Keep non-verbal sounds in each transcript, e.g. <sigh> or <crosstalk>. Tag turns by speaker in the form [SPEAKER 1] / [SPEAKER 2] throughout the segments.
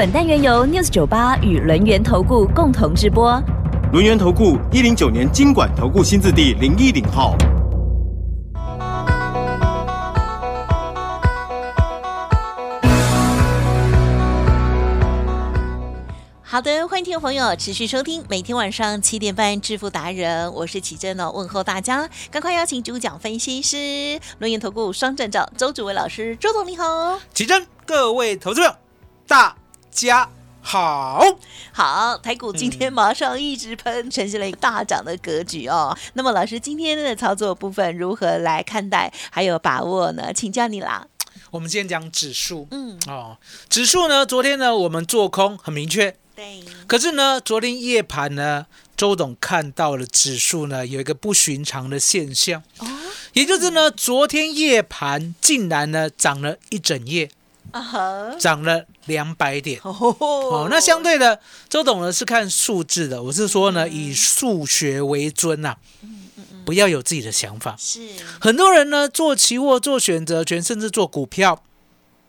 [SPEAKER 1] 本单元由 News 九八与轮源投顾共同直播。
[SPEAKER 2] 轮源投顾一零九年经管投顾新字第零一零号。
[SPEAKER 3] 好的，欢迎听众朋友持续收听每天晚上七点半《致富达人》，我是奇珍哦，问候大家，赶快邀请主讲分析师轮研投顾双站照周主伟老师，周总你好，
[SPEAKER 4] 奇珍，各位投资者，大家好。
[SPEAKER 3] 好，台股今天马上一直喷，呈现了一个大涨的格局哦。<laughs> 那么老师今天的操作部分如何来看待，还有把握呢？请教你啦。
[SPEAKER 4] 我们今天讲指数，
[SPEAKER 3] 嗯，
[SPEAKER 4] 哦，指数呢，昨天呢我们做空很明确，
[SPEAKER 3] 对，
[SPEAKER 4] 可是呢，昨天夜盘呢，周董看到了指数呢有一个不寻常的现象，
[SPEAKER 3] 哦，
[SPEAKER 4] 也就是呢，昨天夜盘竟然呢涨了一整夜，
[SPEAKER 3] 啊，
[SPEAKER 4] 涨了两百点。
[SPEAKER 3] 哦。
[SPEAKER 4] 哦，那相对的，周董呢是看数字的，我是说呢，以数学为尊呐、不要有自己的想法。
[SPEAKER 3] 是，
[SPEAKER 4] 很多人呢做期货、做选择权，甚至做股票，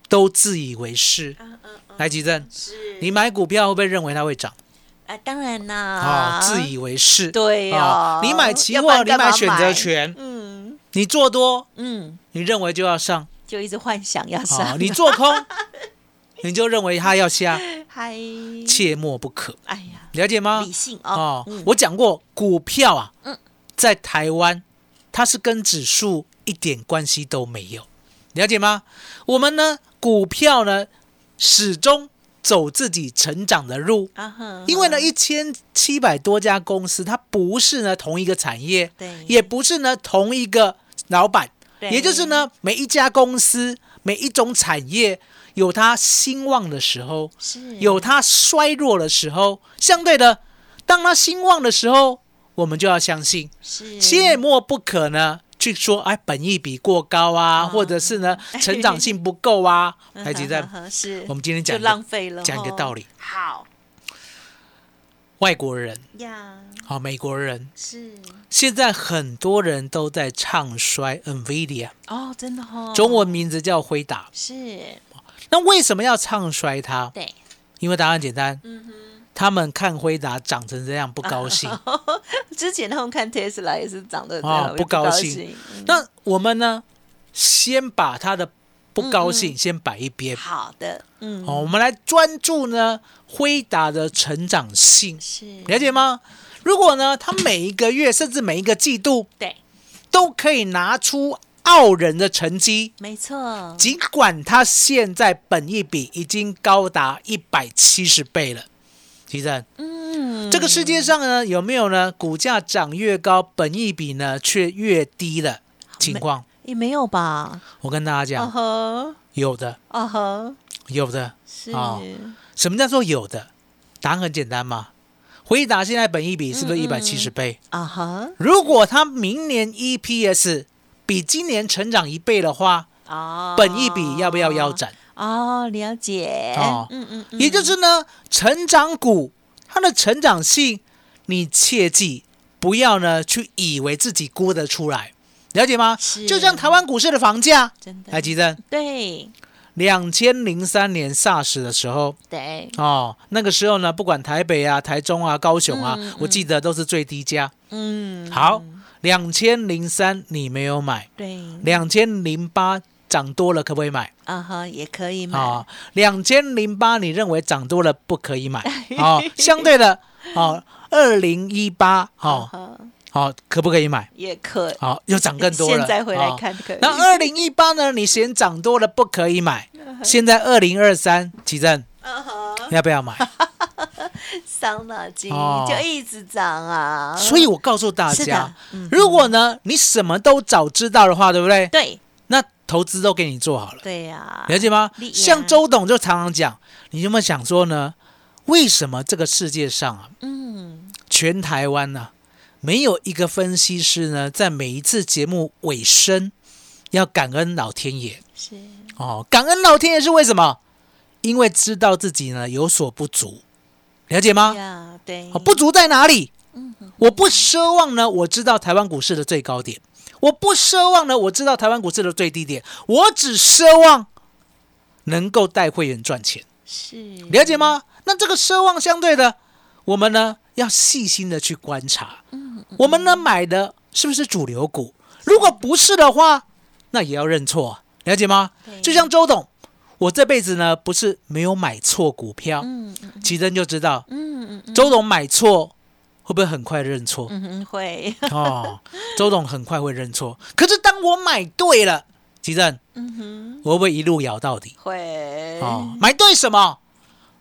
[SPEAKER 4] 都自以为是。
[SPEAKER 3] 嗯嗯嗯，
[SPEAKER 4] 来，吉正，
[SPEAKER 3] 是，
[SPEAKER 4] 你买股票会不会认为它会涨？
[SPEAKER 3] 啊，当然啦，
[SPEAKER 4] 啊、自以为是。
[SPEAKER 3] 对
[SPEAKER 4] 啊
[SPEAKER 3] 哦，
[SPEAKER 4] 你买期货，你买选择，权，
[SPEAKER 3] 嗯。
[SPEAKER 4] 你做多，
[SPEAKER 3] 嗯，
[SPEAKER 4] 你认为就要上；
[SPEAKER 3] 就一直幻想要
[SPEAKER 4] 啊，
[SPEAKER 3] 上，
[SPEAKER 4] 你做空，<laughs> 你就认为它要下，
[SPEAKER 3] 嗨，
[SPEAKER 4] 切莫不可。
[SPEAKER 3] 哎呀，
[SPEAKER 4] 了解吗？
[SPEAKER 3] 理？性哦。
[SPEAKER 4] 哦，，
[SPEAKER 3] 嗯。
[SPEAKER 4] 我讲过，股票啊，
[SPEAKER 3] 嗯。
[SPEAKER 4] 在台湾它是跟指数一点关系都没有，了解吗？我们呢，股票呢，始终走自己成长的路，因为呢，一千七百多家公司，它不是呢同一个产业，
[SPEAKER 3] 对，
[SPEAKER 4] 也不是呢同一个老板，
[SPEAKER 3] 对
[SPEAKER 4] 也就是呢，每一家公司、每一种产业有它兴旺的时候，
[SPEAKER 3] 是。
[SPEAKER 4] 有它衰弱的时候，相对的，当它兴旺的时候，我们就要相信，
[SPEAKER 3] 是。
[SPEAKER 4] 切莫不可呢去说，哎，本益比过高啊，
[SPEAKER 3] 哦
[SPEAKER 4] 或者是呢 <laughs> 成长性不够啊。台积电，<laughs>
[SPEAKER 3] 嗯是，
[SPEAKER 4] 我们今天讲
[SPEAKER 3] 就浪费了，
[SPEAKER 4] 讲一个道理，
[SPEAKER 3] 好。
[SPEAKER 4] 外国人
[SPEAKER 3] 呀，
[SPEAKER 4] 好、美国人，
[SPEAKER 3] 是。
[SPEAKER 4] 现在很多人都在唱衰 NVIDIA，
[SPEAKER 3] 哦，真的哦，
[SPEAKER 4] 中文名字叫辉达。
[SPEAKER 3] 是。
[SPEAKER 4] 那为什么要唱衰它？
[SPEAKER 3] 对，
[SPEAKER 4] 因为答案简单，
[SPEAKER 3] 嗯哼。
[SPEAKER 4] 他们看辉达长成这样不高兴。<laughs>
[SPEAKER 3] 之前他们看 Tesla 也是长得
[SPEAKER 4] 不高兴。那我们呢，先把他的不高兴
[SPEAKER 3] 嗯。
[SPEAKER 4] 先摆一边。
[SPEAKER 3] 好的，嗯，
[SPEAKER 4] 哦，我们来专注呢辉达的成长性，
[SPEAKER 3] 是。
[SPEAKER 4] 了解吗？如果呢，他每一个月甚至每一个季度
[SPEAKER 3] 对，
[SPEAKER 4] 都可以拿出傲人的成绩，
[SPEAKER 3] 没错，
[SPEAKER 4] 尽管他现在本益比已经高达一百七十倍了，其实
[SPEAKER 3] 嗯，
[SPEAKER 4] 这个世界上呢有没有呢股价涨越高，本益比呢却越低的情况？
[SPEAKER 3] 也没有吧？
[SPEAKER 4] 我跟大家
[SPEAKER 3] 啊
[SPEAKER 4] 讲，
[SPEAKER 3] 呵，
[SPEAKER 4] 有的，有的。
[SPEAKER 3] 是
[SPEAKER 4] 哦什么叫做有的？答案很简单嘛。回答现在本一比是不是一百七十倍？
[SPEAKER 3] 啊哈，
[SPEAKER 4] 如果它明年 EPS 比今年成长一倍的话，
[SPEAKER 3] 哦，
[SPEAKER 4] 本一比要不要腰斩？
[SPEAKER 3] 哦，了解，
[SPEAKER 4] 哦。
[SPEAKER 3] 嗯嗯嗯，
[SPEAKER 4] 也就是呢，成长股它的成长性，你切记不要呢去以为自己估得出来，了解吗？
[SPEAKER 3] 是？
[SPEAKER 4] 就像台湾股市的房价，
[SPEAKER 3] 真的。
[SPEAKER 4] 来吉正，
[SPEAKER 3] 对
[SPEAKER 4] 两千零三年 SARS 的时候，
[SPEAKER 3] 对，
[SPEAKER 4] 哦，那个时候呢，不管台北啊、台中啊、高雄啊，我记得都是最低价。
[SPEAKER 3] 嗯，
[SPEAKER 4] 好，两千零三你没有买，
[SPEAKER 3] 对，
[SPEAKER 4] 两千零八涨多了可不可以买？
[SPEAKER 3] 啊哈，也可以买，
[SPEAKER 4] 啊，两千零八你认为涨多了不可以买？<laughs> 哦，相对的，哦，二零一八，
[SPEAKER 3] 啊
[SPEAKER 4] 好，
[SPEAKER 3] 哈，
[SPEAKER 4] 好，可不可以买？
[SPEAKER 3] 也可，
[SPEAKER 4] 好，又涨更多了。
[SPEAKER 3] 现在回来
[SPEAKER 4] 哦
[SPEAKER 3] 看可以，
[SPEAKER 4] 那二零一八呢？你嫌涨多了不可以买，现在二零二三，奇正要不要买？<laughs>
[SPEAKER 3] 伤脑筋
[SPEAKER 4] 哦
[SPEAKER 3] 就一直涨啊，
[SPEAKER 4] 所以我告诉大家，，
[SPEAKER 3] 嗯
[SPEAKER 4] 如果呢你什么都早知道的话，对不对？
[SPEAKER 3] 对
[SPEAKER 4] 那投资都给你做好了，
[SPEAKER 3] 对呀，
[SPEAKER 4] 了解吗？像周董就常常讲，你有没有想说呢？为什么这个世界上啊，
[SPEAKER 3] 嗯，
[SPEAKER 4] 全台湾呢、没有一个分析师呢，在每一次节目尾声要感恩老天爷
[SPEAKER 3] 是
[SPEAKER 4] 哦，感恩老天爷是为什么？因为知道自己呢有所不足，了解吗？
[SPEAKER 3] 呀，对，
[SPEAKER 4] 哦，不足在哪里？我不奢望呢，我知道台湾股市的最高点；我不奢望呢，我知道台湾股市的最低点。我只奢望能够带会员赚钱，
[SPEAKER 3] 是
[SPEAKER 4] 了解吗？那这个奢望相对的，我们呢要细心的去观察。我们呢买的是不是主流股？如果不是的话，那也要认错，了解吗
[SPEAKER 3] 对？
[SPEAKER 4] 就像周董，我这辈子呢不是没有买错股票，
[SPEAKER 3] 嗯嗯
[SPEAKER 4] 奇珍就知道，
[SPEAKER 3] 嗯嗯嗯
[SPEAKER 4] 周董买错会不会很快认错？
[SPEAKER 3] 嗯哼，会，<laughs>
[SPEAKER 4] 哦，周董很快会认错。可是当我买对了，奇珍，
[SPEAKER 3] 嗯哼，
[SPEAKER 4] 我会不会一路咬到底？
[SPEAKER 3] 会，
[SPEAKER 4] 哦，买对什么？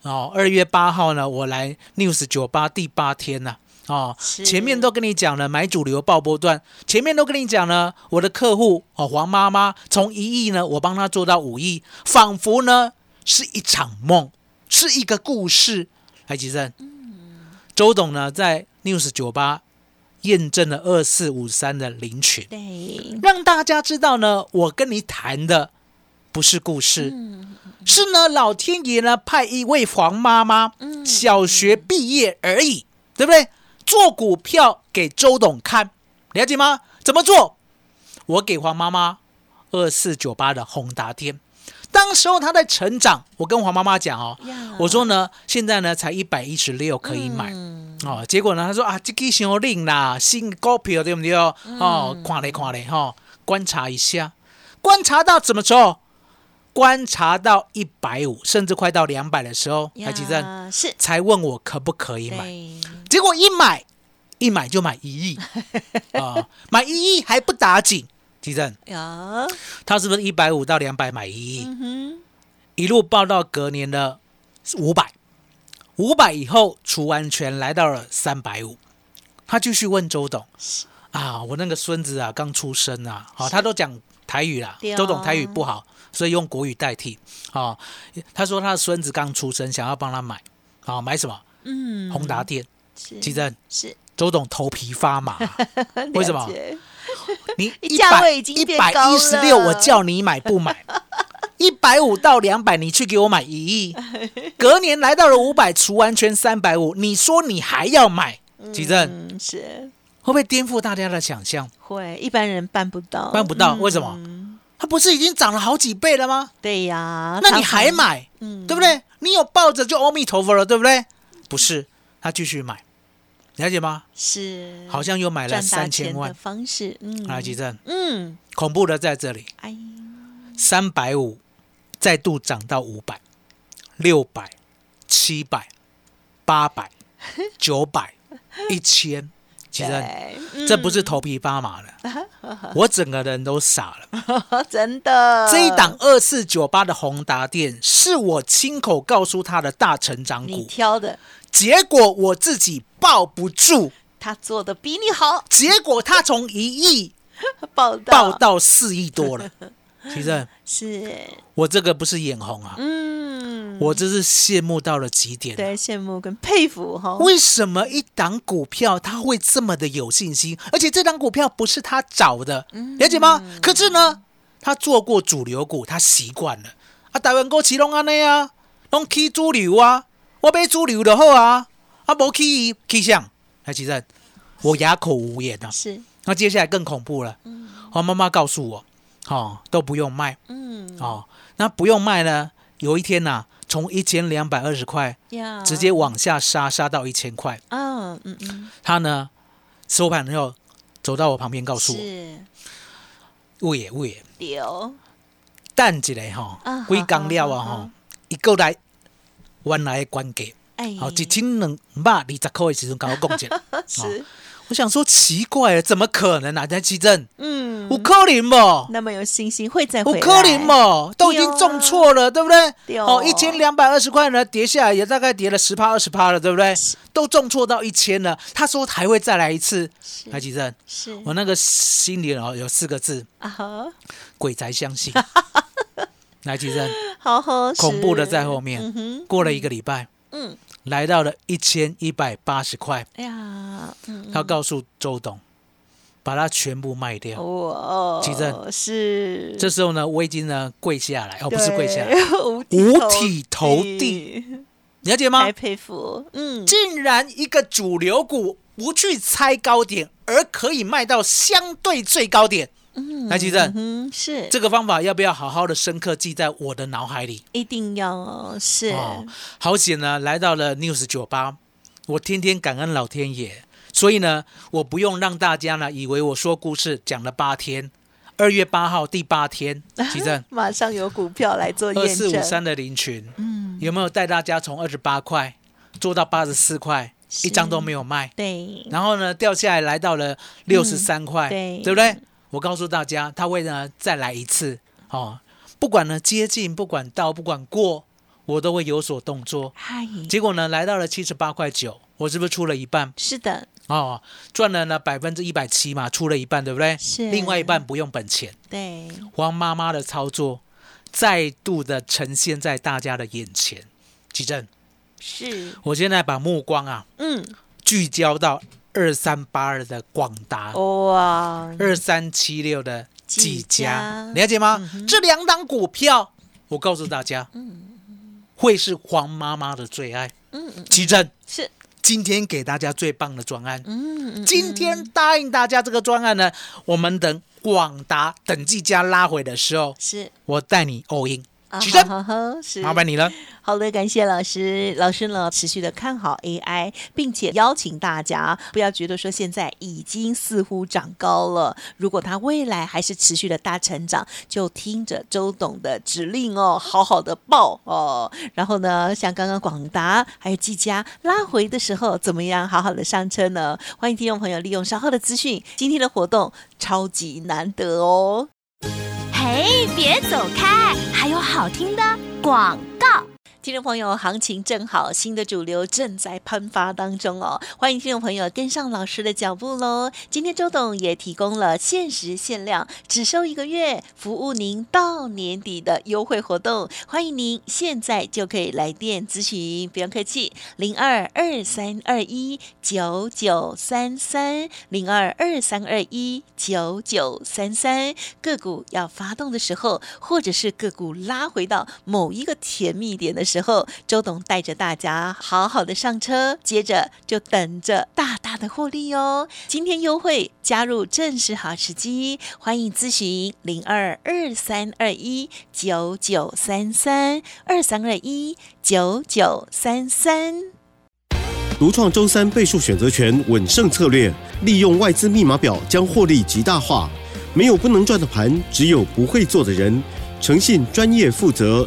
[SPEAKER 4] 哦，二月八号呢，我来 News 九八第八天呢、哦，前面都跟你讲了，买主流爆波段，前面都跟你讲了，我的客户哦，黄妈妈从一亿呢，我帮她做到五亿，仿佛呢是一场梦，是一个故事。海吉正，周董呢在 News 九八验证了二四五三的林群，
[SPEAKER 3] 对，
[SPEAKER 4] 让大家知道呢，我跟你谈的不是故事，
[SPEAKER 3] 嗯
[SPEAKER 4] 是呢老天爷呢派一位黄妈妈，
[SPEAKER 3] 嗯
[SPEAKER 4] 小学毕业而已，对不对？做股票给周董看，了解吗？怎么做？我给黄妈妈二四九八的宏达天，当时候她在成长，我跟黄妈妈讲哦，我说呢，现在呢才一百一十六可以买。
[SPEAKER 3] 嗯
[SPEAKER 4] 哦，结果呢，他说啊，这个伤令啦，新股票对不对？哦，
[SPEAKER 3] 嗯
[SPEAKER 4] 看嘞看嘞哈，观察一下，观察到怎么时观察到一百五，甚至快到两百的时候，台积电
[SPEAKER 3] 是。
[SPEAKER 4] 才问我可不可以买。
[SPEAKER 3] 对，
[SPEAKER 4] 结果一买，一买就买一亿。<laughs> 啊，买一亿还不打紧。地震，
[SPEAKER 3] 呀，
[SPEAKER 4] 他是不是一百五到两百买一亿？
[SPEAKER 3] 嗯，
[SPEAKER 4] 一路报到隔年的五百，五百以后除完全来到了三百五，他继续问周董。啊，我那个孙子啊刚出生啊，好、他都讲台语啦周董台语不好，所以用国语代替。啊、他说他的孙子刚出生，想要帮他买，啊、买什么？
[SPEAKER 3] 嗯，
[SPEAKER 4] 宏达电。
[SPEAKER 3] 是
[SPEAKER 4] 其实
[SPEAKER 3] 是
[SPEAKER 4] 周董头皮发麻，<laughs> 为什么你 <laughs>
[SPEAKER 3] 一价位已经
[SPEAKER 4] 一百一十六，
[SPEAKER 3] 了
[SPEAKER 4] 我叫你买不买？<laughs> 一百五到两百，你去给我买一亿。隔年来到了五百，除完全三百五，你说你还要买？吉正
[SPEAKER 3] 嗯，是
[SPEAKER 4] 会不会颠覆大家的想象？
[SPEAKER 3] 会，一般人办不到，
[SPEAKER 4] 办不到，为什么？
[SPEAKER 3] 嗯
[SPEAKER 4] 它不是已经涨了好几倍了吗？
[SPEAKER 3] 对呀，
[SPEAKER 4] 那你？还买，
[SPEAKER 3] 嗯
[SPEAKER 4] 对不？对？你有抱着就阿弥陀佛了，对不对？不是，他继续买，了解吗？
[SPEAKER 3] 是，
[SPEAKER 4] 好像又买了三千万
[SPEAKER 3] 的。方式，嗯，
[SPEAKER 4] 来，吉正，
[SPEAKER 3] 嗯，
[SPEAKER 4] 恐怖的在这里，
[SPEAKER 3] 哎，
[SPEAKER 4] 三百五再度涨到五百、六百、七百、八百、九百、一千，其实这不是头皮发麻了，<laughs> 我整个人都傻了。<laughs>
[SPEAKER 3] 真的。
[SPEAKER 4] 这一档二四九八的宏达店是我亲口告诉他的大成长
[SPEAKER 3] 你
[SPEAKER 4] 股，
[SPEAKER 3] 挑的，
[SPEAKER 4] 结果我自己抱不住，
[SPEAKER 3] 他做的比你好，
[SPEAKER 4] 结果他从一亿 <laughs> 爆到四亿多了。其实
[SPEAKER 3] 是，
[SPEAKER 4] 我这个不是眼红啊，
[SPEAKER 3] 嗯，
[SPEAKER 4] 我这是羡慕到了极点啊、
[SPEAKER 3] 对羡慕跟佩服哈，
[SPEAKER 4] 为什么一档股票它会这么的有信心？而且这档股票不是他找的，了解吗？可是呢，他做过主流股，他习惯了。啊，台湾股市拢安尼啊，拢起主流啊，我买主流就好啊，啊无起起上，还其实我哑口无言啊。
[SPEAKER 3] 是，
[SPEAKER 4] 那接下来更恐怖了，黄妈妈告诉我，哦，都不用卖。
[SPEAKER 3] 嗯。
[SPEAKER 4] 哦，那不用卖呢，有一天呐、从一千两百二十块，直接往下杀，杀到一千块。
[SPEAKER 3] 啊，嗯嗯，
[SPEAKER 4] 他呢收盘之后走到我旁边，告诉我
[SPEAKER 3] 是。
[SPEAKER 4] 喂爷喂爷，
[SPEAKER 3] 丢，
[SPEAKER 4] 等一下吼
[SPEAKER 3] 啊，
[SPEAKER 4] 几工了啊
[SPEAKER 3] 好好好
[SPEAKER 4] 吼，伊过来原来的关价，
[SPEAKER 3] 哎，
[SPEAKER 4] 好一千两百二十块的时阵跟我讲一下，<laughs>
[SPEAKER 3] 是，
[SPEAKER 4] 我想说奇怪了，怎么可能啊？在奇正，
[SPEAKER 3] 嗯，
[SPEAKER 4] 有可能不？
[SPEAKER 3] 那么有信心会再回来，
[SPEAKER 4] 有可能不？都已经中错了，对不对？
[SPEAKER 3] 哦
[SPEAKER 4] 哦，一千两百二十块呢，跌下来也大概跌了十趴二十趴了，对不对？都中错到一千了。他说还会再来一次，
[SPEAKER 3] 是
[SPEAKER 4] 台积正，
[SPEAKER 3] 是
[SPEAKER 4] 我那个心里哦有四个字：
[SPEAKER 3] 啊哈，
[SPEAKER 4] 鬼才相信。来，吉正，
[SPEAKER 3] 好好，
[SPEAKER 4] 恐怖的在后面。
[SPEAKER 3] 嗯，
[SPEAKER 4] 过了一个礼拜，
[SPEAKER 3] 嗯，
[SPEAKER 4] 来到了一千一百八十块，
[SPEAKER 3] 哎呀，嗯，
[SPEAKER 4] 他告诉周董，把它全部卖掉。
[SPEAKER 3] 哇，
[SPEAKER 4] 奇正
[SPEAKER 3] 哦是
[SPEAKER 4] 这时候呢，我已经呢跪下来，哦，不是跪下来，<laughs>
[SPEAKER 3] 五
[SPEAKER 4] 五体投地，了解吗
[SPEAKER 3] 太？佩服，嗯，
[SPEAKER 4] 竟然一个主流股不去猜高点，而可以卖到相对最高点。
[SPEAKER 3] 嗯
[SPEAKER 4] 来，奇正，
[SPEAKER 3] 嗯，是
[SPEAKER 4] 这个方法要不要好好的深刻记在我的脑海里？
[SPEAKER 3] 一定要哦是，
[SPEAKER 4] 哦，好险呢，来到了 News 酒吧，我天天感恩老天爷，所以呢，我不用让大家呢以为我说故事讲了八天，二月八号第八天，奇正 <laughs>
[SPEAKER 3] 马上有股票来做
[SPEAKER 4] 二
[SPEAKER 3] 验证，
[SPEAKER 4] 四五三的林群，
[SPEAKER 3] 嗯，
[SPEAKER 4] 有没有带大家从二十八块做到八十四块，一张都没有卖？
[SPEAKER 3] 对，
[SPEAKER 4] 然后呢，掉下来来到了六十三块，
[SPEAKER 3] 对对
[SPEAKER 4] 不对？我告诉大家，他会呢再来一次哦，不管呢接近，不管到，不管过，我都会有所动作。
[SPEAKER 3] 嗨，
[SPEAKER 4] 结果呢，来到了七十八块九，我是不是出了一半
[SPEAKER 3] 是的，
[SPEAKER 4] 哦？赚了呢百分之一百七嘛，出了一半，对不对？
[SPEAKER 3] 是
[SPEAKER 4] 另外一半不用本钱。
[SPEAKER 3] 对，
[SPEAKER 4] 黄妈妈的操作再度的呈现在大家的眼前。奇正，
[SPEAKER 3] 是，
[SPEAKER 4] 我现在把目光啊
[SPEAKER 3] 嗯，
[SPEAKER 4] 聚焦到二三八二的广达。
[SPEAKER 3] 哇，
[SPEAKER 4] 二三七六的技
[SPEAKER 3] 技
[SPEAKER 4] 嘉
[SPEAKER 3] 嘉，
[SPEAKER 4] 了解吗？这两档股票，我告诉大家，会是黄妈妈的最爱。
[SPEAKER 3] 嗯嗯，
[SPEAKER 4] 奇正，
[SPEAKER 3] 是，
[SPEAKER 4] 今天给大家最棒的专案，
[SPEAKER 3] 嗯嗯，
[SPEAKER 4] 今天答应大家这个专案呢，我们等广达等技嘉拉回的时候，
[SPEAKER 3] 是，
[SPEAKER 4] 我带你 all in。
[SPEAKER 3] 啊
[SPEAKER 4] 奇正，
[SPEAKER 3] 好好是，
[SPEAKER 4] 麻烦你了。
[SPEAKER 3] 好的，感谢老师。老师呢，持续的看好 AI，并且邀请大家不要觉得说现在已经似乎长高了，如果它未来还是持续的大成长，就听着周董的指令哦，好好的报哦。然后呢，像刚刚广达还有技嘉拉回的时候，怎么样好好的上车呢？欢迎听众朋友利用稍后的资讯，今天的活动超级难得哦。
[SPEAKER 1] 哎，别走开，还有好听的广告。
[SPEAKER 3] 听众朋友，行情正好，新的主流正在喷发当中哦，欢迎听众朋友跟上老师的脚步喽。今天周董也提供了限时限量，只收一个月，服务您到年底的优惠活动，欢迎您现在就可以来电咨询，不用客气，零二二三二一九九三三零二二三二一九九三三，个股要发动的时候，或者是个股拉回到某一个甜蜜点的时候，周董带着大家好好的上车，接着就等着大大的获利哦。今天优惠加入正是好时机，欢迎咨询零二二三二一九九三三二三二一九九三三。
[SPEAKER 2] 独创周三倍数选择权稳胜策略，利用外资密码表将获利极大化。没有不能赚的盘，只有不会做的人。诚信、专业、负责，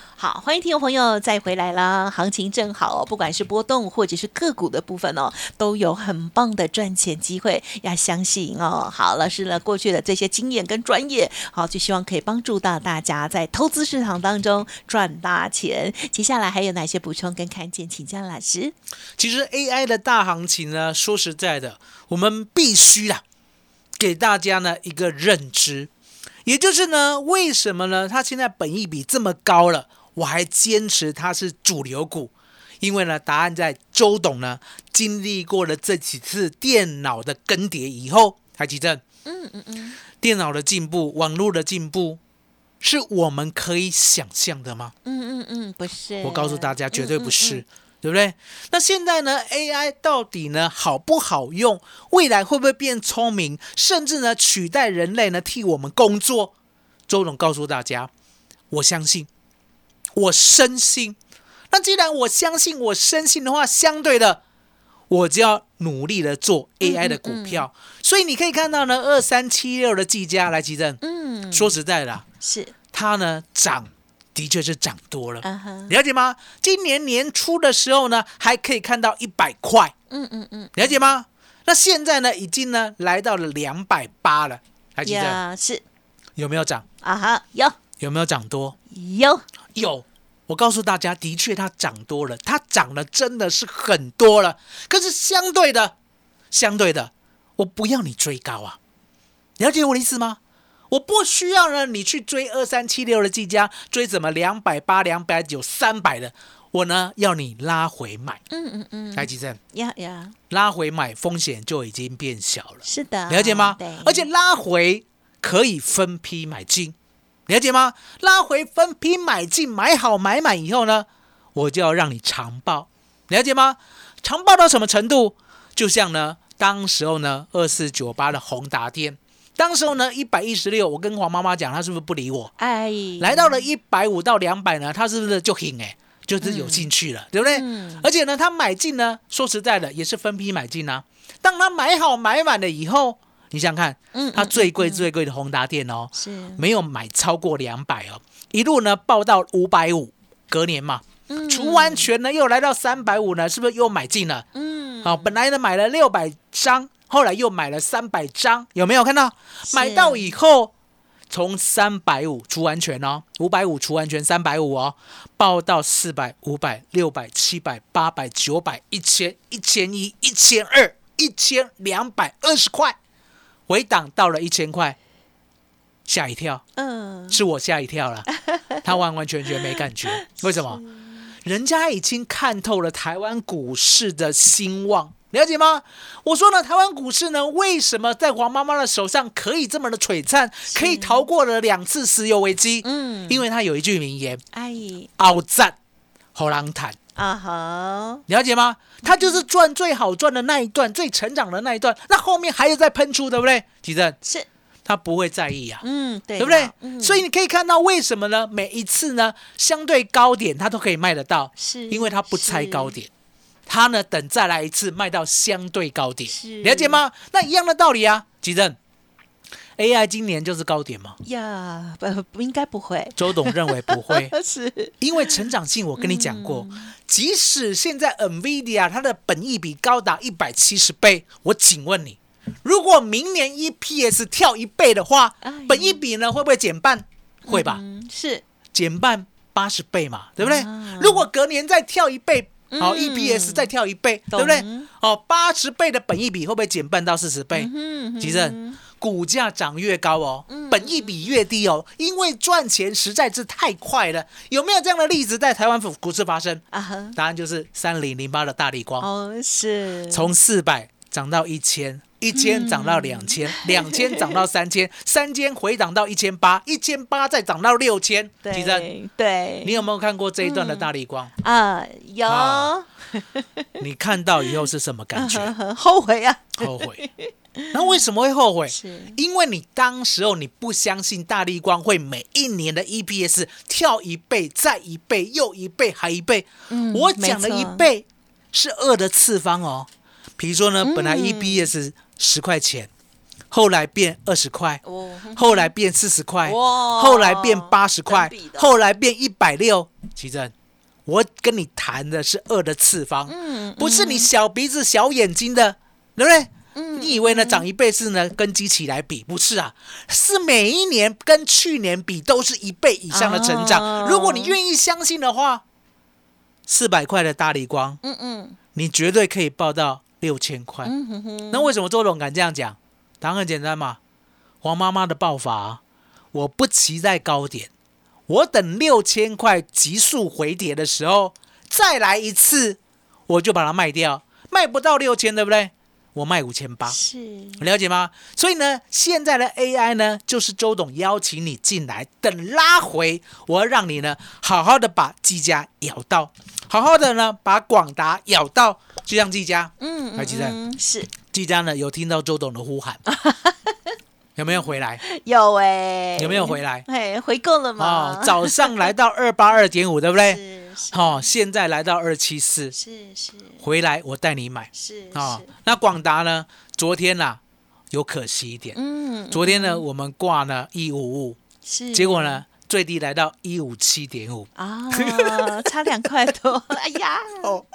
[SPEAKER 3] 好，欢迎听众朋友再回来啦！行情正好哦，不管是波动或者是个股的部分哦，都有很棒的赚钱机会，要相信哦。好，老师呢过去的这些经验跟专业，好，就希望可以帮助到大家在投资市场当中赚大钱。接下来还有哪些补充跟看见，请教老师。
[SPEAKER 4] 其实 AI 的大行情呢，说实在的，我们必须啦，给大家呢一个认知，也就是呢，为什么呢？它现在本益比这么高了，我还坚持它是主流股，因为呢，答案在周董呢经历过了这几次电脑的更迭以后，台积电，
[SPEAKER 3] 嗯嗯嗯，
[SPEAKER 4] 电脑的进步，网络的进步，是我们可以想象的吗？
[SPEAKER 3] 嗯嗯嗯，不是，
[SPEAKER 4] 我告诉大家，绝对不是，
[SPEAKER 3] 嗯嗯
[SPEAKER 4] 对不对？那现在呢，AI 到底呢好不好用？未来会不会变聪明，甚至呢取代人类呢替我们工作？周总告诉大家，我相信，我深信。那既然我相信，我深信的话，相对的，我就要努力的做 AI 的股票。所以你可以看到呢，二三七六的技嘉来急诊，
[SPEAKER 3] 嗯，嗯，
[SPEAKER 4] 说实在的啊，
[SPEAKER 3] 是，
[SPEAKER 4] 它呢涨的确是涨多了。了解吗？今年年初的时候呢，还可以看到一百块，
[SPEAKER 3] 嗯嗯嗯，
[SPEAKER 4] 了解吗？那现在呢，已经呢来到了两百八了，还记得
[SPEAKER 3] 呀，是
[SPEAKER 4] 有没有涨？
[SPEAKER 3] 啊哈，有
[SPEAKER 4] 有没有涨多？
[SPEAKER 3] 有，
[SPEAKER 4] 有，我告诉大家，的确它涨多了，它涨了真的是很多了。可是相对的，相对的，我不要你追高啊，了解我的意思吗？我不需要呢，你去追二三七六的技嘉，追怎么两百八、两百九、三百的，我呢要你拉回买。
[SPEAKER 3] 嗯嗯嗯，
[SPEAKER 4] 来，吉正，
[SPEAKER 3] 呀呀，
[SPEAKER 4] 拉回买风险就已经变小了，
[SPEAKER 3] 是的，
[SPEAKER 4] 了解吗
[SPEAKER 3] 对，？
[SPEAKER 4] 而且拉回可以分批买进，了解吗？拉回分批买进，买好买满以后呢，我就要让你长报，了解吗？长报到什么程度？就像呢，当时候呢，二四九八的宏达电，当时候呢，一百一十六，我跟黄妈妈讲，她是不是不理我？
[SPEAKER 3] 哎，
[SPEAKER 4] 来到了一百五到两百呢，她是不是就挺哎，就是有兴趣了，对不对？
[SPEAKER 3] 嗯
[SPEAKER 4] 而且呢，他买进呢，说实在的，也是分批买进啊。当他买好买满了以后，你想想看，
[SPEAKER 3] 嗯
[SPEAKER 4] 它最贵最贵的宏达电哦，
[SPEAKER 3] 是。
[SPEAKER 4] 没有买超过两百哦，一路呢报到五百五，隔年嘛，
[SPEAKER 3] 嗯
[SPEAKER 4] 除完权呢又来到三百五呢，是不是又买进了？
[SPEAKER 3] 嗯，
[SPEAKER 4] 好、本来呢买了六百张，后来又买了三百张，有没有看到？买到以后，从三百五除完权哦，五百五除完权三百五哦，报到四百、五百、六百、七百、八百、九百、一千、一千一、一千二、一千两百二十块，回档到了一千块，吓一跳，
[SPEAKER 3] 嗯，
[SPEAKER 4] 是我吓一跳了，<laughs> 他完完全全没感觉，为什么？人家已经看透了台湾股市的兴旺，了解吗？我说呢，台湾股市呢，为什么在黄妈妈的手上可以这么的璀璨，可以逃过了两次石油危机？
[SPEAKER 3] 嗯，
[SPEAKER 4] 因为他有一句名言
[SPEAKER 3] 哎，：“
[SPEAKER 4] 傲赞后浪坦。
[SPEAKER 3] 啊哈，”
[SPEAKER 4] 了解吗？他就是赚最好赚的那一段，最成长的那一段，那后面还有在喷出，对不对？吉正，
[SPEAKER 3] 是，
[SPEAKER 4] 他不会在意啊。
[SPEAKER 3] 嗯，对，
[SPEAKER 4] 对不对？
[SPEAKER 3] 嗯
[SPEAKER 4] 所以你可以看到为什么呢？每一次呢，相对高点他都可以卖得到，
[SPEAKER 3] 是
[SPEAKER 4] 因为他不拆高点，他呢等再来一次卖到相对高点
[SPEAKER 3] 是，
[SPEAKER 4] 了解吗？那一样的道理啊，吉正，AI 今年就是高点吗？
[SPEAKER 3] 呀，不不应该不会，
[SPEAKER 4] 周董认为不会，<laughs>
[SPEAKER 3] 是，
[SPEAKER 4] 因为成长性我跟你讲过，
[SPEAKER 3] 嗯
[SPEAKER 4] 即使现在 NVIDIA 它的本益比高达一百七十倍，我请问你，如果明年 EPS 跳一倍的话
[SPEAKER 3] 哎，
[SPEAKER 4] 本益比呢会不会减半？会吧。
[SPEAKER 3] 嗯，是，
[SPEAKER 4] 减半八十倍嘛，对不对？
[SPEAKER 3] 啊
[SPEAKER 4] 如果隔年再跳一倍，好、
[SPEAKER 3] 嗯
[SPEAKER 4] EPS 再跳一倍，对不对？哦，八十倍的本益比会不会减半到四十倍？
[SPEAKER 3] 嗯
[SPEAKER 4] 其正，股价涨越高哦，
[SPEAKER 3] 嗯
[SPEAKER 4] 本益比越低哦，因为赚钱实在是太快了。有没有这样的例子在台湾股股市发生？
[SPEAKER 3] 啊哈，
[SPEAKER 4] 答案就是三零零八的大力光，
[SPEAKER 3] 哦，是，
[SPEAKER 4] 从四百涨到一千。一千涨到两千，两千涨到三千，<laughs> 三千回涨到一千八，一千八再涨到六千。
[SPEAKER 3] 对对，
[SPEAKER 4] 你有没有看过这一段的大力光？
[SPEAKER 3] 啊有
[SPEAKER 4] 啊你看到以后是什么感觉？<laughs>
[SPEAKER 3] 后悔啊，
[SPEAKER 4] 后悔。<laughs> 那为什么会后悔？
[SPEAKER 3] 是
[SPEAKER 4] 因为你当时候你不相信大力光会每一年的 EPS 跳一倍再一倍又一倍还一倍。
[SPEAKER 3] 嗯
[SPEAKER 4] 我讲的一倍是二的次方哦。比如说呢，本来
[SPEAKER 3] 嗯
[SPEAKER 4] EPS 十块钱，后来变二十块，
[SPEAKER 3] 哦，
[SPEAKER 4] 后来变四十块，
[SPEAKER 3] 哇
[SPEAKER 4] 后来变八十块后来变一百六。奇正，我跟你谈的是二的次方，
[SPEAKER 3] 嗯
[SPEAKER 4] 不是你小鼻子小眼睛的，对不对？
[SPEAKER 3] 嗯
[SPEAKER 4] 你以为呢涨一倍是呢跟机器来比？不是啊，是每一年跟去年比都是一倍以上的成长。
[SPEAKER 3] 哦
[SPEAKER 4] 如果你愿意相信的话，四百块的大力光，
[SPEAKER 3] 嗯嗯
[SPEAKER 4] 你绝对可以报到六千块。
[SPEAKER 3] 嗯哼哼，
[SPEAKER 4] 那为什么周董敢这样讲？答案很简单嘛，黄妈妈的爆发啊，我不骑在高点，我等六千块急速回跌的时候再来一次，我就把它卖掉，卖不到六千，对不对？我卖五千八，
[SPEAKER 3] 是
[SPEAKER 4] 了解吗？所以呢，现在的 AI 呢，就是周董邀请你进来，等拉回，我要让你呢好好的把技嘉咬到，好好的呢把广达咬到，就像技嘉，
[SPEAKER 3] 嗯
[SPEAKER 4] 还记得
[SPEAKER 3] 是
[SPEAKER 4] 技嘉呢有听到周董的呼喊，<laughs> 有没有回来？
[SPEAKER 3] 有哎，
[SPEAKER 4] 有没有回来？
[SPEAKER 3] 哎，回购了吗？
[SPEAKER 4] 哦，早上来到二八二点五，对不对？
[SPEAKER 3] 是是
[SPEAKER 4] 哦，现在来到二七四，
[SPEAKER 3] 是是。
[SPEAKER 4] 回来我带你买。
[SPEAKER 3] 是
[SPEAKER 4] 啊、
[SPEAKER 3] 是，
[SPEAKER 4] 那广达呢？昨天呐、有可惜一点，
[SPEAKER 3] 嗯，
[SPEAKER 4] 昨天呢我们挂呢一五五，
[SPEAKER 3] 是。
[SPEAKER 4] 结果呢最低来到一五七点五，
[SPEAKER 3] 啊，差两块多，<laughs> 哎呀，
[SPEAKER 4] 哦，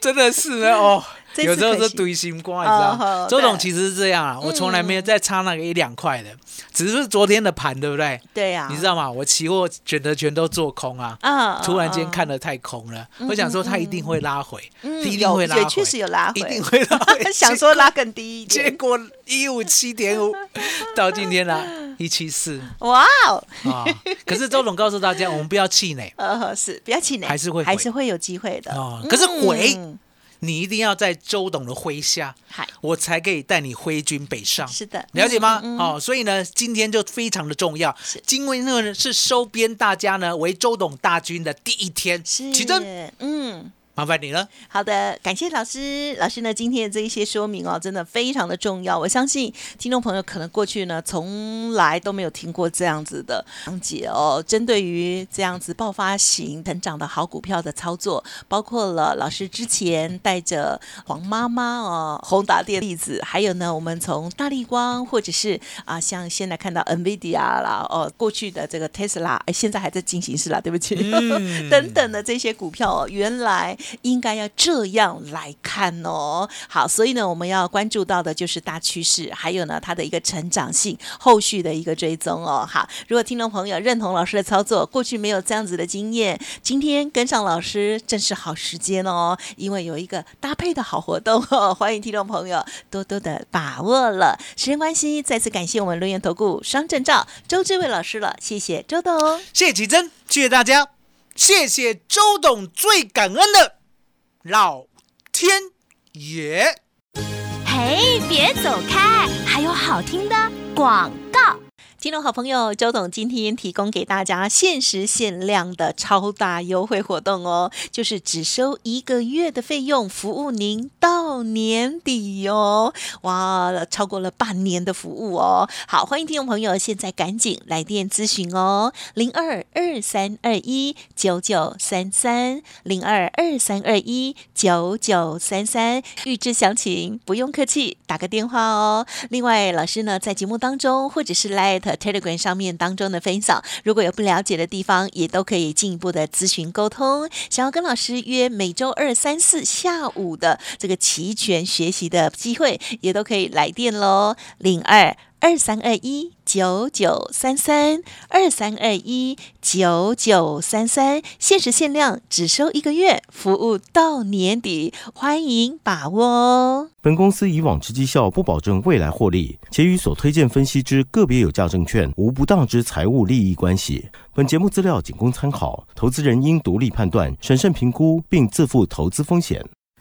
[SPEAKER 4] 真的是呢哦，有时候是堆心瓜，你知道周董其实是这样啊，我从来没有再差那个一两块的，只是昨天的盘，对不对？
[SPEAKER 3] 对呀，
[SPEAKER 4] 你知道吗？我期货选择全都做空啊，
[SPEAKER 3] 啊，
[SPEAKER 4] 突然间
[SPEAKER 3] 啊
[SPEAKER 4] 看的太空了，我想说它一定会拉回，
[SPEAKER 3] 嗯
[SPEAKER 4] 一定会拉回，
[SPEAKER 3] 确实有拉回，
[SPEAKER 4] 一定会拉回 <laughs>
[SPEAKER 3] 想说拉更低一点，
[SPEAKER 4] 结果一五七点五 <laughs> 到今天呢一七四。
[SPEAKER 3] 哇哦，
[SPEAKER 4] 啊！可是周董告诉大家，我们不要气馁。<laughs>
[SPEAKER 3] 呃，是不要气馁，
[SPEAKER 4] 还是会
[SPEAKER 3] 还是会有机会的。
[SPEAKER 4] 哦。可是回
[SPEAKER 3] 嗯
[SPEAKER 4] 你一定要在周董的麾下，我才可以带你挥军北上。
[SPEAKER 3] 是的，
[SPEAKER 4] 了解吗？
[SPEAKER 3] 嗯嗯
[SPEAKER 4] 哦，所以呢，今天就非常的重要
[SPEAKER 3] 是。
[SPEAKER 4] 因为呢是收编大家呢为周董大军的第一天，
[SPEAKER 3] 是
[SPEAKER 4] 奇珍，
[SPEAKER 3] 嗯。
[SPEAKER 4] 麻烦你了。
[SPEAKER 3] 好的，感谢老师。老师呢，今天的这一些说明哦，真的非常的重要。我相信听众朋友可能过去呢，从来都没有听过这样子的讲解哦。针对于这样子爆发型成长的好股票的操作，包括了老师之前带着黄妈妈哦、宏达电例子，还有呢，我们从大力光或者是啊，像现在看到 NVIDIA 啦，哦，过去的这个 Tesla，哎，现在还在进行式啦，对不起。
[SPEAKER 4] 嗯 <laughs>
[SPEAKER 3] 等等的这些股票哦，原来应该要这样来看哦。好，所以呢，我们要关注到的就是大趋势，还有呢它的一个成长性，后续的一个追踪哦。好，如果听众朋友认同老师的操作，过去没有这样子的经验，今天跟上老师正是好时间哦，因为有一个搭配的好活动哦，<laughs> 欢迎听众朋友多多的把握了。时间关系，再次感谢我们轮源投顾双证照周志伟老师了，谢谢周董。
[SPEAKER 4] 谢谢奇珍，谢谢大家，谢谢周董，最感恩的老天爷。
[SPEAKER 1] 嘿，别走开，还有好听的广告。
[SPEAKER 3] 听众好朋友，周董今天提供给大家限时限量的超大优惠活动哦，就是只收一个月的费用，服务您到年底哦。哇，超过了半年的服务哦。好，欢迎听众朋友现在赶紧来电咨询哦，零二二三二一九九三三，零二二三二一九九三三，预知详情不用客气，打个电话哦。另外，老师呢在节目当中或者是来 Telegram 上面当中的分享，如果有不了解的地方，也都可以进一步的咨询沟通。想要跟老师约每周二、三、四下午的这个齐全学习的机会，也都可以来电喽，零二二三二一九九三三二三二一九九三三，限时限量，只收一个月，服务到年底，欢迎把握哦。
[SPEAKER 2] 本公司以往之绩效不保证未来获利，且与所推荐分析之个别有价证券无不当之财务利益关系。本节目资料仅供参考，投资人应独立判断、审慎评估，并自负投资风险。